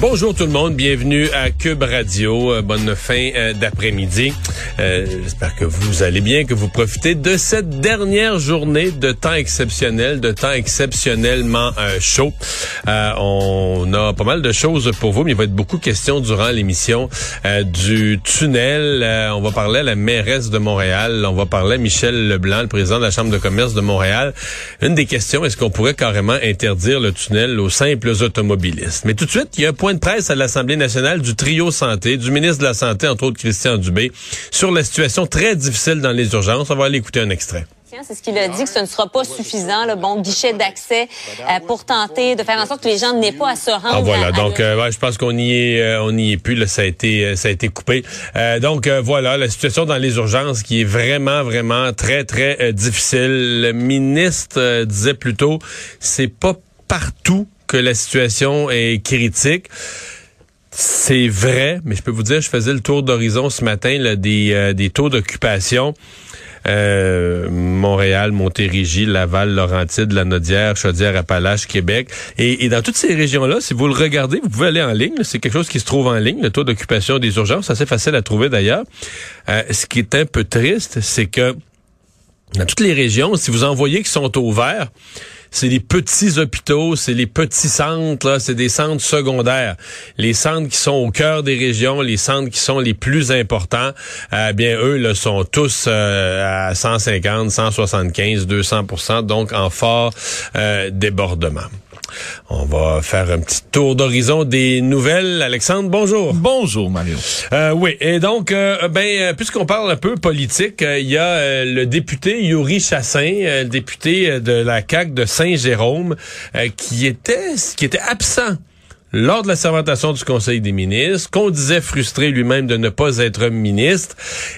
Bonjour tout le monde, bienvenue à Cube Radio. Euh, bonne fin euh, d'après-midi. Euh, J'espère que vous allez bien, que vous profitez de cette dernière journée de temps exceptionnel, de temps exceptionnellement chaud. On a pas mal de choses pour vous, mais il va être beaucoup question durant l'émission du tunnel. on va parler à la mairesse de Montréal. On va parler à Michel Leblanc, le président de la Chambre de commerce de Montréal. Une des questions, est-ce qu'on pourrait carrément interdire le tunnel aux simples automobilistes? Mais tout de suite, il y a un point de presse à l'Assemblée nationale du trio santé, du ministre de la Santé, entre autres Christian Dubé, sur la situation très difficile dans les urgences. On va aller écouter un extrait. C'est ce qu'il a dit, que ce ne sera pas suffisant, le bon guichet d'accès euh, pour tenter de faire en sorte que les gens n'aient pas à se rendre. Ah voilà, donc euh, ouais, je pense qu'on y est, euh, on y est plus. Là, ça a été, ça a été coupé. donc voilà, la situation dans les urgences qui est vraiment, vraiment très, très difficile. Le ministre disait plutôt, c'est pas partout que la situation est critique. C'est vrai, mais je peux vous dire, je faisais le tour d'horizon ce matin là, des, euh, des taux d'occupation. Euh, Montréal, Montérégie, Laval, Laurentide, Lanaudière, Chaudière, Appalaches, Québec. Et, et, dans toutes ces régions-là, si vous le regardez, vous pouvez aller en ligne. C'est quelque chose qui se trouve en ligne, le taux d'occupation des urgences. C'est assez facile à trouver d'ailleurs. Euh, ce qui est un peu triste, c'est que dans toutes les régions, si vous en voyez qui sont au vert, c'est les petits hôpitaux, c'est les petits centres, c'est des centres secondaires. Les centres qui sont au cœur des régions, les centres qui sont les plus importants, euh, bien eux là, sont tous euh, à 150, 175, 200% donc en fort euh, débordement. On va faire un petit tour d'horizon des nouvelles. Alexandre, bonjour. Bonjour, Mario. Euh, oui, et donc, euh, ben, euh, puisqu'on parle un peu politique, il y a le député Yuri Chassin, le député de la CAQ de Saint-Jérôme, qui était, qui était absent lors de la sermentation du Conseil des ministres, qu'on disait frustré lui-même de ne pas être ministre,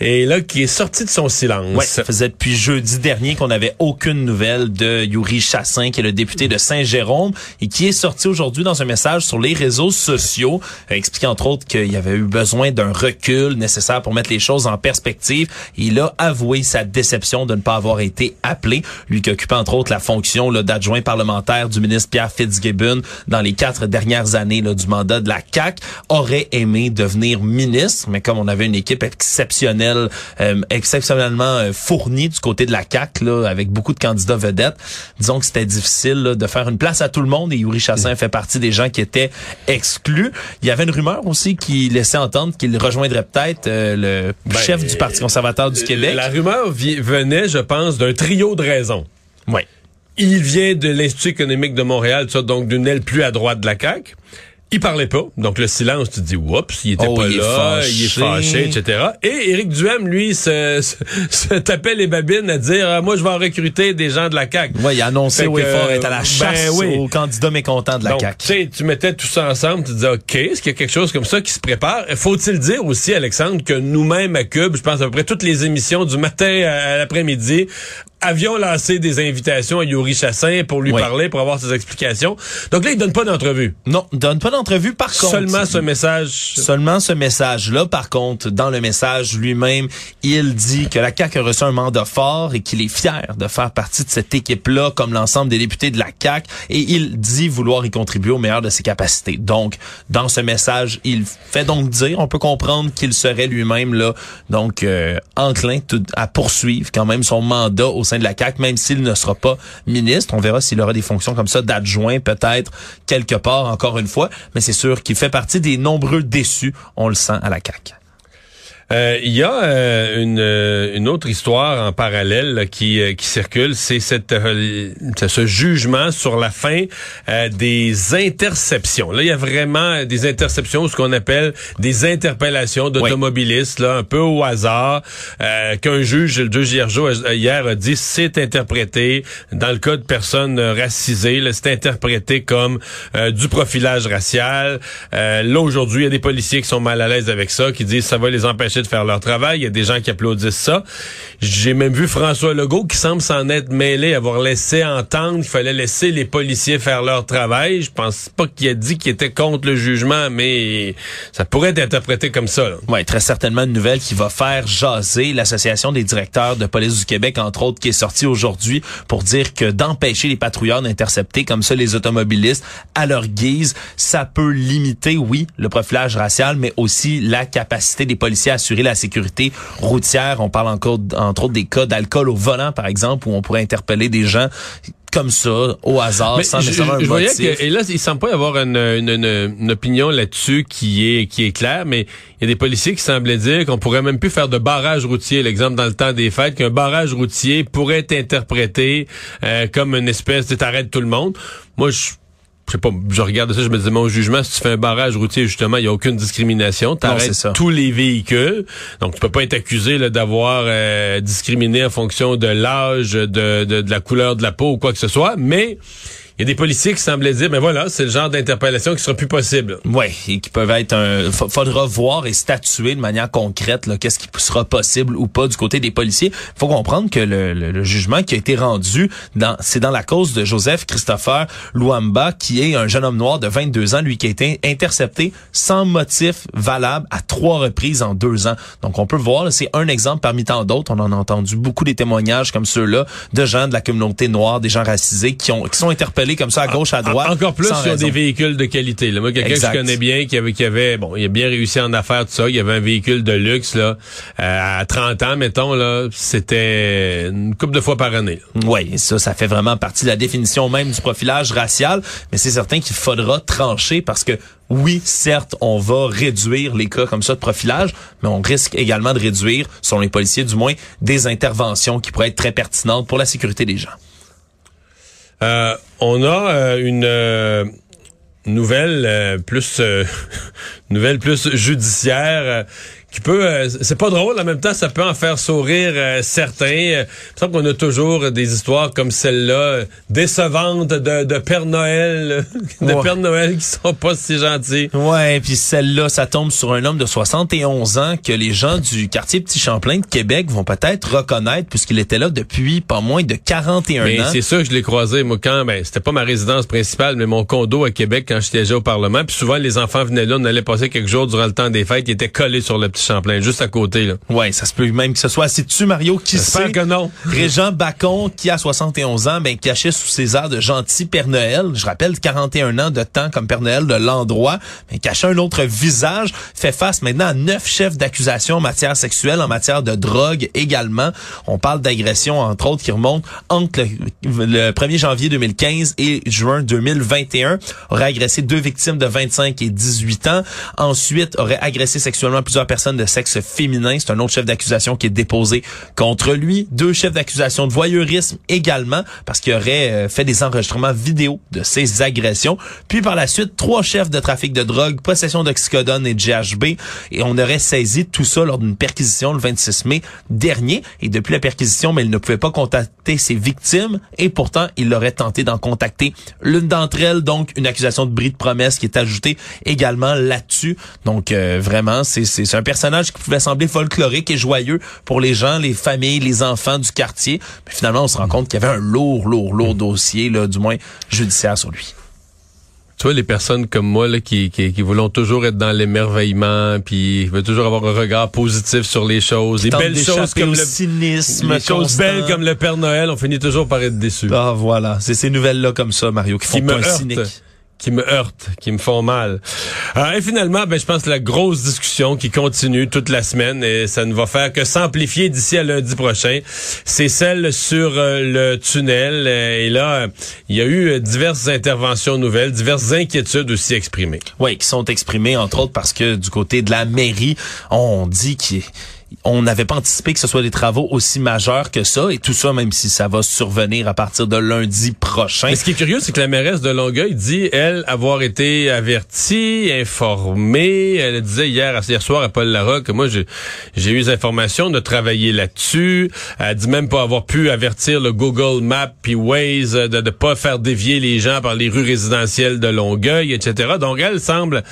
et là, qui est sorti de son silence. Ouais, ça faisait depuis jeudi dernier qu'on n'avait aucune nouvelle de Yuri Chassin, qui est le député de Saint-Jérôme, et qui est sorti aujourd'hui dans un message sur les réseaux sociaux, euh, expliquant entre autres qu'il y avait eu besoin d'un recul nécessaire pour mettre les choses en perspective. Il a avoué sa déception de ne pas avoir été appelé, lui qui occupait entre autres la fonction d'adjoint parlementaire du ministre Pierre Fitzgibbon dans les quatre dernières années du mandat de la CAC aurait aimé devenir ministre, mais comme on avait une équipe exceptionnelle, euh, exceptionnellement euh, fournie du côté de la CAC, là, avec beaucoup de candidats vedettes, disons que c'était difficile de faire une place à tout le monde et Yuri Chassin fait partie des gens qui étaient exclus. Il y avait une rumeur aussi qui laissait entendre qu'il rejoindrait peut-être euh, le ben, chef du Parti conservateur du Québec. La rumeur venait, je pense, d'un trio de raisons. Oui. Il vient de l'Institut économique de Montréal, donc d'une aile plus à droite de la CAQ. Il parlait pas. Donc, le silence, tu te dis, oups, il était oh, pas il là, est il est fâché, etc. Et Éric Duhem, lui, se, se, tapait les babines à dire, ah, moi, je vais en recruter des gens de la CAQ. Oui, il a annoncé au effort être à la ben chasse ben, aux candidats mécontents de la Donc, CAQ. Tu sais, tu mettais tout ça ensemble, tu disais, OK, est-ce qu'il y a quelque chose comme ça qui se prépare? Faut-il dire aussi, Alexandre, que nous-mêmes à Cube, je pense à peu près toutes les émissions du matin à l'après-midi, avions lancé des invitations à Yuri Chassin pour lui parler, pour avoir ses explications. Donc là, il donne pas d'entrevue. Non, il donne pas d'entrevue. Par contre, seulement ce message. Seulement ce message-là. Par contre, dans le message lui-même, il dit que la CAQ a reçu un mandat fort et qu'il est fier de faire partie de cette équipe-là, comme l'ensemble des députés de la CAQ. Et il dit vouloir y contribuer au meilleur de ses capacités. Donc, dans ce message, il fait donc dire, on peut comprendre qu'il serait lui-même là, donc euh, enclin à poursuivre quand même son mandat au sein de la CAQ, même s'il ne sera pas ministre. On verra s'il aura des fonctions comme ça d'adjoint, peut-être, quelque part, encore une fois. Mais c'est sûr qu'il fait partie des nombreux déçus, on le sent à la CAQ. Euh, il y a euh, une, euh, une, autre histoire en parallèle qui, qui circule, c'est cette ce jugement sur la fin des interceptions. Là, il y a vraiment des interceptions, ce qu'on appelle des interpellations d'automobilistes, là, un peu au hasard, qu'un juge, le juge hier, hier a dit, c'est interprété dans le cas de personnes racisées, c'est interprété comme du profilage racial. là, aujourd'hui, il y a des policiers qui sont mal à l'aise avec ça, qui disent ça va les empêcher de faire leur travail. Il y a des gens qui applaudissent ça. J'ai même vu François Legault qui semble s'en être mêlé, avoir laissé entendre qu'il fallait laisser les policiers faire leur travail. Je pense pas qu'il a dit qu'il était contre le jugement, mais ça pourrait être interprété comme ça. Oui, très certainement une nouvelle qui va faire jaser l'Association des directeurs de police du Québec, entre autres, qui est sortie aujourd'hui pour dire que d'empêcher les patrouilleurs d'intercepter comme ça les automobilistes à leur guise, ça peut limiter, oui, le profilage racial, mais aussi la capacité des policiers à assurer la sécurité routière. On parle encore, entre autres, des cas d'alcool au volant, par exemple, où on pourrait interpeller des gens comme ça, au hasard, sans nécessairement je, voyais que, et là, il semble pas y avoir une, une, une, opinion là-dessus qui est qui est claire, mais il y a des policiers qui semblaient dire qu'on pourrait même plus faire de barrage routier. L'exemple dans le temps des fêtes, qu'un barrage routier pourrait être interprété euh, comme une espèce de t'arrêtes tout le monde. Moi, je je sais pas, je regarde ça, je me dis, mon jugement, si tu fais un barrage routier, justement, il n'y a aucune discrimination. Tu arrêtes tous les véhicules. Donc, tu peux pas être accusé d'avoir euh, discriminé en fonction de l'âge, de, de, de, la couleur de la peau ou quoi que ce soit. Mais il y a des policiers qui semblaient dire, mais voilà, c'est le genre d'interpellation qui sera plus possible. Oui, et qui peuvent être un... Faudra voir et statuer de manière concrète qu'est-ce qui sera possible ou pas du côté des policiers. Faut comprendre que le, le, jugement qui a été rendu, dans, c'est dans la cause de Joseph Christopher Luamba, qui est un jeune homme noir de 22 ans, lui qui a été intercepté sans motif valable à trois reprises en deux ans. Donc on peut voir, c'est un exemple parmi tant d'autres. On en a entendu beaucoup des témoignages comme ceux-là de gens de la communauté noire, des gens racisés qui, ont, qui sont interpellés comme ça à gauche, à droite. Encore plus sur des véhicules de qualité. Là. Moi, quelqu'un que je connais bien, qui avait, qui avait, bon, il a bien réussi en affaires, tout ça. Il y avait un véhicule de luxe, là, euh, à 30 ans, mettons, là, c'était une couple de fois par année. Oui, ça, ça fait vraiment partie de la définition même du profilage racial. Mais c'est certain qu'il faudra trancher parce que oui, certes, on va réduire les cas comme ça de profilage, mais on risque également de réduire, selon les policiers du moins, des interventions qui pourraient être très pertinentes pour la sécurité des gens. Euh, on a euh, une euh, nouvelle plus nouvelle plus judiciaire qui peut, euh, c'est pas drôle, en même temps, ça peut en faire sourire euh, certains. Il me semble qu'on a toujours des histoires comme celle-là, décevantes de, de Père Noël, de Père Noël qui sont pas si gentils. Ouais, puis celle-là, ça tombe sur un homme de 71 ans que les gens du quartier Petit Champlain de Québec vont peut-être reconnaître puisqu'il était là depuis pas moins de 41 mais ans. C'est sûr que je l'ai croisé, moi, quand, ben, c'était pas ma résidence principale, mais mon condo à Québec quand j'étais au Parlement. Puis souvent, les enfants venaient là, on allait passer quelques jours durant le temps des fêtes, qui étaient collés sur le Petit Champlain, juste à côté. Là. Ouais, ça se peut même que ce soit. C'est tu Mario qui sait? que non. Régent Bacon, qui a 71 ans, ben cachait sous ses airs de gentil Père Noël. Je rappelle 41 ans de temps comme Père Noël de l'endroit, mais cachait un autre visage. Fait face maintenant à neuf chefs d'accusation en matière sexuelle, en matière de drogue également. On parle d'agression entre autres qui remontent entre le, le 1er janvier 2015 et juin 2021. Aurait agressé deux victimes de 25 et 18 ans. Ensuite, aurait agressé sexuellement plusieurs personnes de sexe féminin. C'est un autre chef d'accusation qui est déposé contre lui. Deux chefs d'accusation de voyeurisme également parce qu'il aurait euh, fait des enregistrements vidéo de ses agressions. Puis par la suite, trois chefs de trafic de drogue, possession d'oxycodone et de GHB. Et on aurait saisi tout ça lors d'une perquisition le 26 mai dernier. Et depuis la perquisition, mais il ne pouvait pas contacter ses victimes. Et pourtant, il aurait tenté d'en contacter l'une d'entre elles. Donc, une accusation de bris de promesse qui est ajoutée également là-dessus. Donc, euh, vraiment, c'est un personnage personnage qui pouvait sembler folklorique et joyeux pour les gens, les familles, les enfants du quartier. Mais finalement, on se rend compte qu'il y avait un lourd, lourd, lourd dossier, là, du moins judiciaire sur lui. Tu vois, les personnes comme moi là, qui, qui, qui voulons toujours être dans l'émerveillement, puis veulent toujours avoir un regard positif sur les choses. Les belles choses comme le cynisme. Les choses belles comme le Père Noël, on finit toujours par être déçus. Ah voilà, c'est ces nouvelles-là comme ça, Mario, qui, font me cynique qui me heurtent, qui me font mal. Euh, et finalement, ben, je pense que la grosse discussion qui continue toute la semaine, et ça ne va faire que s'amplifier d'ici à lundi prochain, c'est celle sur euh, le tunnel. Et là, il y a eu diverses interventions nouvelles, diverses inquiétudes aussi exprimées. Oui, qui sont exprimées, entre autres, parce que du côté de la mairie, on dit qu'il on n'avait pas anticipé que ce soit des travaux aussi majeurs que ça, et tout ça, même si ça va survenir à partir de lundi prochain. Mais ce qui est curieux, c'est que la mairesse de Longueuil dit, elle, avoir été avertie, informée. Elle disait hier, hier soir à Paul Larocque, que moi, j'ai eu des informations de travailler là-dessus. Elle dit même pas avoir pu avertir le Google Maps puis Waze de ne pas faire dévier les gens par les rues résidentielles de Longueuil, etc. Donc, elle semble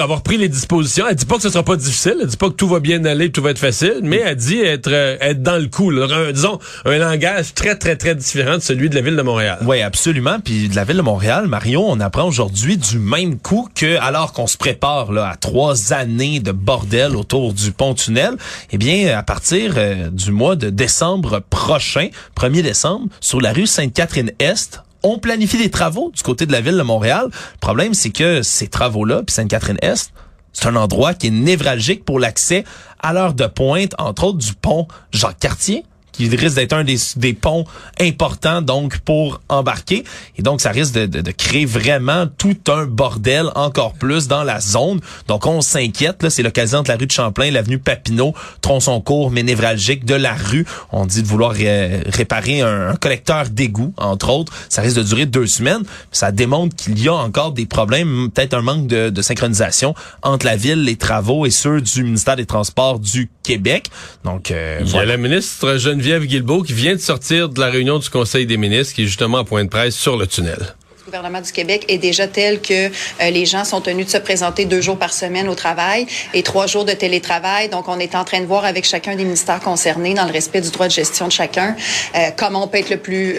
avoir pris les dispositions. Elle dit pas que ce sera pas difficile. Elle dit pas que tout va bien aller, que tout va être facile, mais elle dit être, euh, dans le coup. disons, un langage très, très, très différent de celui de la ville de Montréal. Oui, absolument. Puis de la ville de Montréal, Marion, on apprend aujourd'hui du même coup que, alors qu'on se prépare là, à trois années de bordel autour du pont-tunnel, eh bien, à partir euh, du mois de décembre prochain, 1er décembre, sur la rue Sainte-Catherine-Est, on planifie des travaux du côté de la ville de Montréal. Le problème, c'est que ces travaux-là, puis Sainte-Catherine-Est, c'est un endroit qui est névralgique pour l'accès à l'heure de pointe, entre autres du pont Jacques-Cartier, qui risque d'être un des, des, ponts importants donc pour embarquer. Et donc, ça risque de, de, de, créer vraiment tout un bordel encore plus dans la zone. Donc, on s'inquiète. C'est l'occasion de la rue de Champlain, l'avenue Papineau, tronçon court mais névralgique de la rue. On dit de vouloir réparer un, collecteur d'égout, entre autres. Ça risque de durer deux semaines. Ça démontre qu'il y a encore des problèmes, peut-être un manque de, de synchronisation entre la ville, les travaux et ceux du ministère des Transports du Québec. Donc, euh, Il y a la ministre Geneviève Geneviève Guilbeault qui vient de sortir de la réunion du Conseil des ministres qui est justement à point de presse sur le tunnel Le gouvernement du Québec est déjà tel que euh, les gens sont tenus de se présenter deux jours par semaine au travail et trois jours de télétravail. Donc, on est en train de voir avec chacun des ministères concernés, dans le respect du droit de gestion de chacun, euh, comment on peut être le plus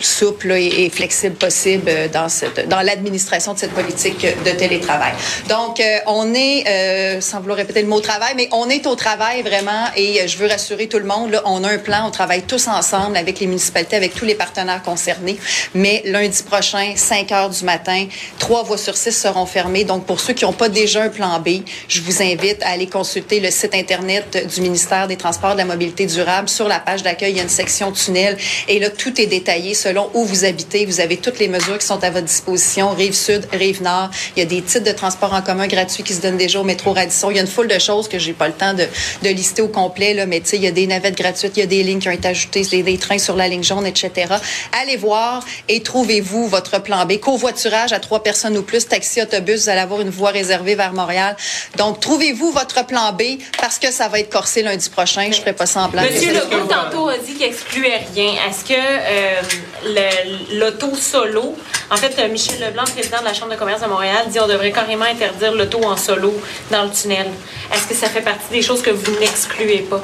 souple et, flexible possible dans cette, dans l'administration de cette politique de télétravail. Donc, euh, on est, euh, sans vouloir répéter le mot travail, mais on est au travail vraiment et euh, je veux rassurer tout le monde, là, on a un plan, on travaille tous ensemble avec les municipalités, avec tous les partenaires concernés. Mais lundi prochain, 5 heures du matin, trois voies sur six seront fermées. Donc, pour ceux qui n'ont pas déjà un plan B, je vous invite à aller consulter le site Internet du ministère des Transports et de la Mobilité durable. Sur la page d'accueil, il y a une section tunnel et là, tout est détaillé selon où vous habitez. Vous avez toutes les mesures qui sont à votre disposition, rive sud, rive nord. Il y a des titres de transport en commun gratuits qui se donnent déjà au métro Radisson. Il y a une foule de choses que j'ai pas le temps de, de lister au complet, là, mais tu sais, il y a des navettes gratuites, il y a des lignes qui ont été ajoutées, des, des trains sur la ligne jaune, etc. Allez voir et trouvez-vous votre plan B. Covoiturage à trois personnes ou plus, taxi, autobus, vous allez avoir une voie réservée vers Montréal. Donc, trouvez-vous votre plan B parce que ça va être corsé lundi prochain. Je ferai pas semblant. Monsieur Legault, tantôt, a dit qu'il excluait rien. Est-ce que euh, l'auto solo. En fait, euh, Michel Leblanc, président de la Chambre de commerce de Montréal, dit qu'on devrait carrément interdire l'auto en solo dans le tunnel. Est-ce que ça fait partie des choses que vous n'excluez pas?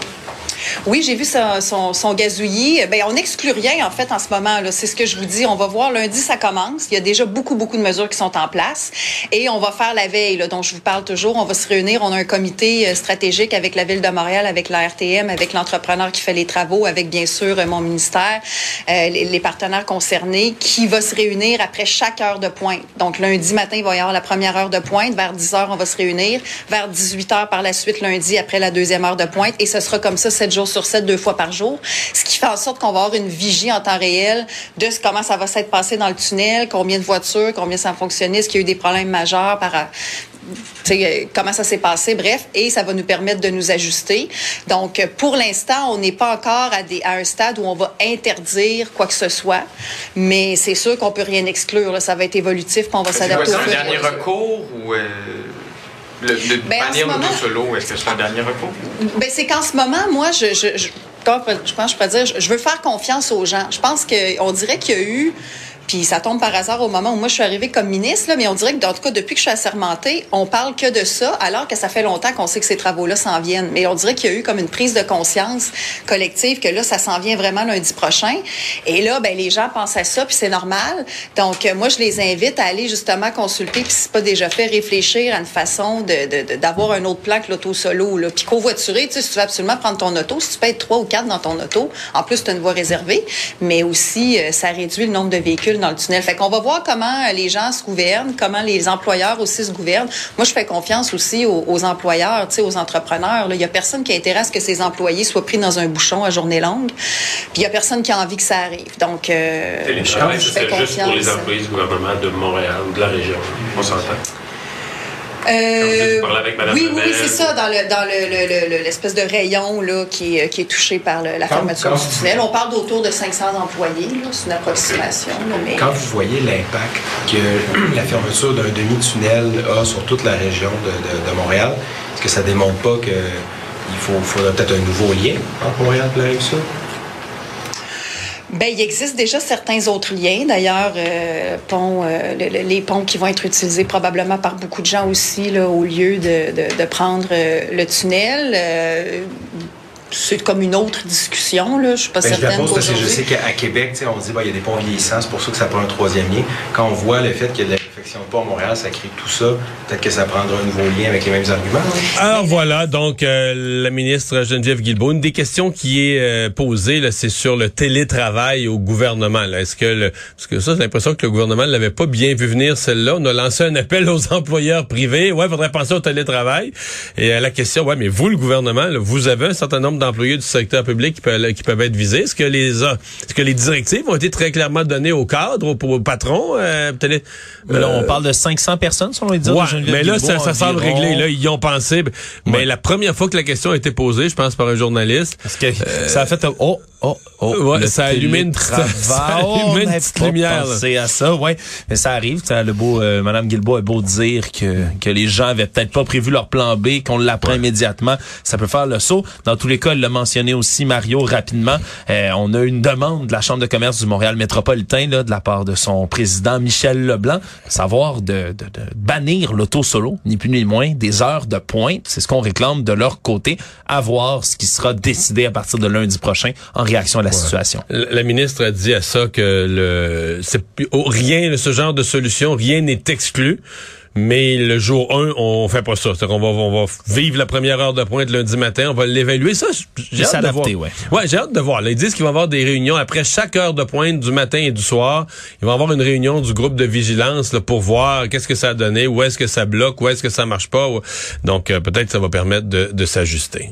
Oui, j'ai vu son, son, gazouillis. Ben, on n'exclut rien, en fait, en ce moment. C'est ce que je vous dis. On va voir lundi, ça commence. Il y a déjà beaucoup, beaucoup de mesures qui sont en place. Et on va faire la veille, dont je vous parle toujours. On va se réunir. On a un comité euh, stratégique avec la Ville de Montréal, avec la RTM, avec l'entrepreneur qui fait les travaux, avec, bien sûr, euh, mon ministère, euh, les, partenaires concernés, qui va se réunir après chaque heure de pointe. Donc, lundi matin, il va y avoir la première heure de pointe. Vers 10 heures, on va se réunir. Vers 18 heures par la suite, lundi, après la deuxième heure de pointe. Et ce sera comme ça, cette jours sur 7, deux fois par jour. Ce qui fait en sorte qu'on va avoir une vigie en temps réel de comment ça va s'être passé dans le tunnel, combien de voitures, combien ça a fonctionné, est-ce qu'il y a eu des problèmes majeurs par euh, comment ça s'est passé, bref, et ça va nous permettre de nous ajuster. Donc, pour l'instant, on n'est pas encore à, des, à, un stade où on va interdire quoi que ce soit, mais c'est sûr qu'on peut rien exclure. Ça va être évolutif, puis on va s'adapter fur un dernier recours ou... Euh, le, le ben, moment, solo, est-ce que c'est un dernier recours? Ben, c'est qu'en ce moment, moi, je, je, je, je pense je peux dire, je veux faire confiance aux gens. Je pense qu'on dirait qu'il y a eu puis ça tombe par hasard au moment où moi je suis arrivée comme ministre, là, mais on dirait que, en tout cas, depuis que je suis assermentée, on parle que de ça, alors que ça fait longtemps qu'on sait que ces travaux-là s'en viennent. Mais on dirait qu'il y a eu comme une prise de conscience collective que là, ça s'en vient vraiment lundi prochain. Et là, ben les gens pensent à ça, puis c'est normal. Donc, euh, moi, je les invite à aller justement consulter, puis c'est pas déjà fait, réfléchir à une façon de, d'avoir un autre plan que l'auto solo. Là. Puis covoiturer, tu sais, si tu veux absolument prendre ton auto, si tu peux être trois ou quatre dans ton auto, en plus, tu as une voie réservée, mais aussi, euh, ça réduit le nombre de véhicules dans le tunnel. Fait qu'on va voir comment euh, les gens se gouvernent, comment les employeurs aussi se gouvernent. Moi, je fais confiance aussi aux, employeurs, aux entrepreneurs. Il y a personne qui intéresse que ses employés soient pris dans un bouchon à journée longue. Puis il y a personne qui a envie que ça arrive. Donc, euh, je fais confiance. juste pour les employés du gouvernement de Montréal ou de la région. On s'entend. Euh, oui, oui, c'est ça, dans le dans l'espèce de rayon là, qui, est, qui est touché par la fermeture du tunnel. On parle d'autour de 500 employés, c'est une approximation. mais... Quand vous voyez l'impact que la fermeture d'un demi-tunnel a sur toute la région de, de, Montréal, est-ce que ça démontre pas qu'il faut, faudrait peut-être un nouveau lien entre Montréal et la Rive-Sud? Ben, il existe déjà certains autres liens. D'ailleurs, euh, euh, les ponts qui vont être utilisés probablement par beaucoup de gens aussi, là, au lieu de, prendre euh, le tunnel. c'est comme une autre discussion. Là. Je suis pas ben, certaine. Je, parce que je sais qu'à Québec, on dit qu'il y a des ponts vieillissants, c'est pour ça que ça prend un troisième lien. Quand on voit le fait qu'il y a de si pas à Montréal, ça crée tout ça. Peut-être que ça prendra un nouveau lien avec les mêmes arguments. Alors voilà, donc euh, la ministre Geneviève Guilbeault, une des questions qui est euh, posée, c'est sur le télétravail au gouvernement. Est-ce que le, parce que ça, j'ai l'impression que le gouvernement ne l'avait pas bien vu venir celle-là. On a lancé un appel aux employeurs privés. Ouais, faudrait penser au télétravail. Et euh, la question, ouais, mais vous, le gouvernement, vous avez un certain nombre d'employés du secteur public qui peuvent, qui peuvent être visés. Est-ce que les, est-ce que les directives ont été très clairement données au cadre, au, au patron? On parle de 500 personnes, selon les dires ouais, Mais là, ça, ça semble réglé. Là, ils y ont pensé. Mais la première fois que la question a été posée, je pense, par un journaliste... Parce que euh, ça a fait... Oh, oh, oh. Ouais, ça a allumé une, ça a allumé une petite lumière. C'est à ça, ouais. Mais ça arrive. Ça, le beau, euh, Madame Guilbeault a beau dire que, que les gens avaient peut-être pas prévu leur plan B, qu'on l'apprend immédiatement. Ça peut faire le saut. Dans tous les cas, il l'a mentionné aussi, Mario, rapidement. Euh, on a une demande de la Chambre de commerce du Montréal métropolitain, là, de la part de son président, Michel Leblanc, savoir de, de, de bannir l'auto solo, ni plus ni moins, des heures de pointe. C'est ce qu'on réclame de leur côté, à voir ce qui sera décidé à partir de lundi prochain en réaction à la situation. La, ministre a dit à ça que le c'est rien ce genre de solution, rien n'est exclu. Mais le jour 1, on fait pas ça. C'est qu'on va, on va vivre la première heure de pointe lundi matin, on va l'évaluer. Ça, j'ai hâte de voir. Ouais, ouais j'ai hâte de voir. Là, ils disent qu'il va y avoir des réunions après chaque heure de pointe du matin et du soir. Il va y avoir une réunion du groupe de vigilance là, pour voir qu'est-ce que ça a donné, où est-ce que ça bloque, où est-ce que ça marche pas. Donc, euh, peut-être que ça va permettre de, de s'ajuster.